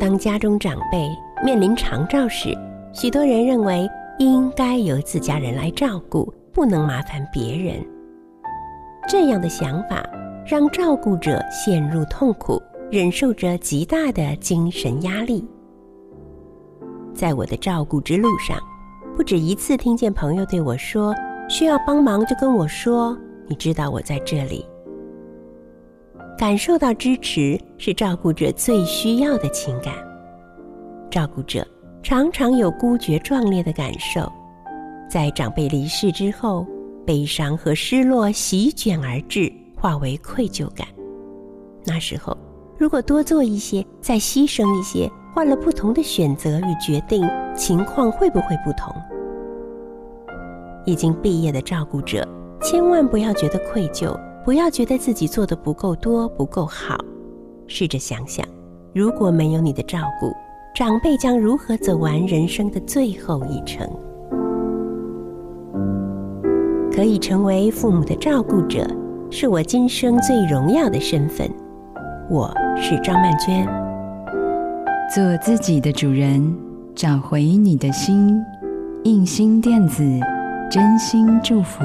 当家中长辈面临长照时，许多人认为应该由自家人来照顾，不能麻烦别人。这样的想法让照顾者陷入痛苦，忍受着极大的精神压力。在我的照顾之路上，不止一次听见朋友对我说：“需要帮忙就跟我说，你知道我在这里。”感受到支持是照顾者最需要的情感。照顾者常常有孤绝壮烈的感受，在长辈离世之后，悲伤和失落席卷而至，化为愧疚感。那时候，如果多做一些，再牺牲一些，换了不同的选择与决定，情况会不会不同？已经毕业的照顾者，千万不要觉得愧疚。不要觉得自己做的不够多、不够好，试着想想，如果没有你的照顾，长辈将如何走完人生的最后一程？可以成为父母的照顾者，是我今生最荣耀的身份。我是张曼娟，做自己的主人，找回你的心。印心电子，真心祝福。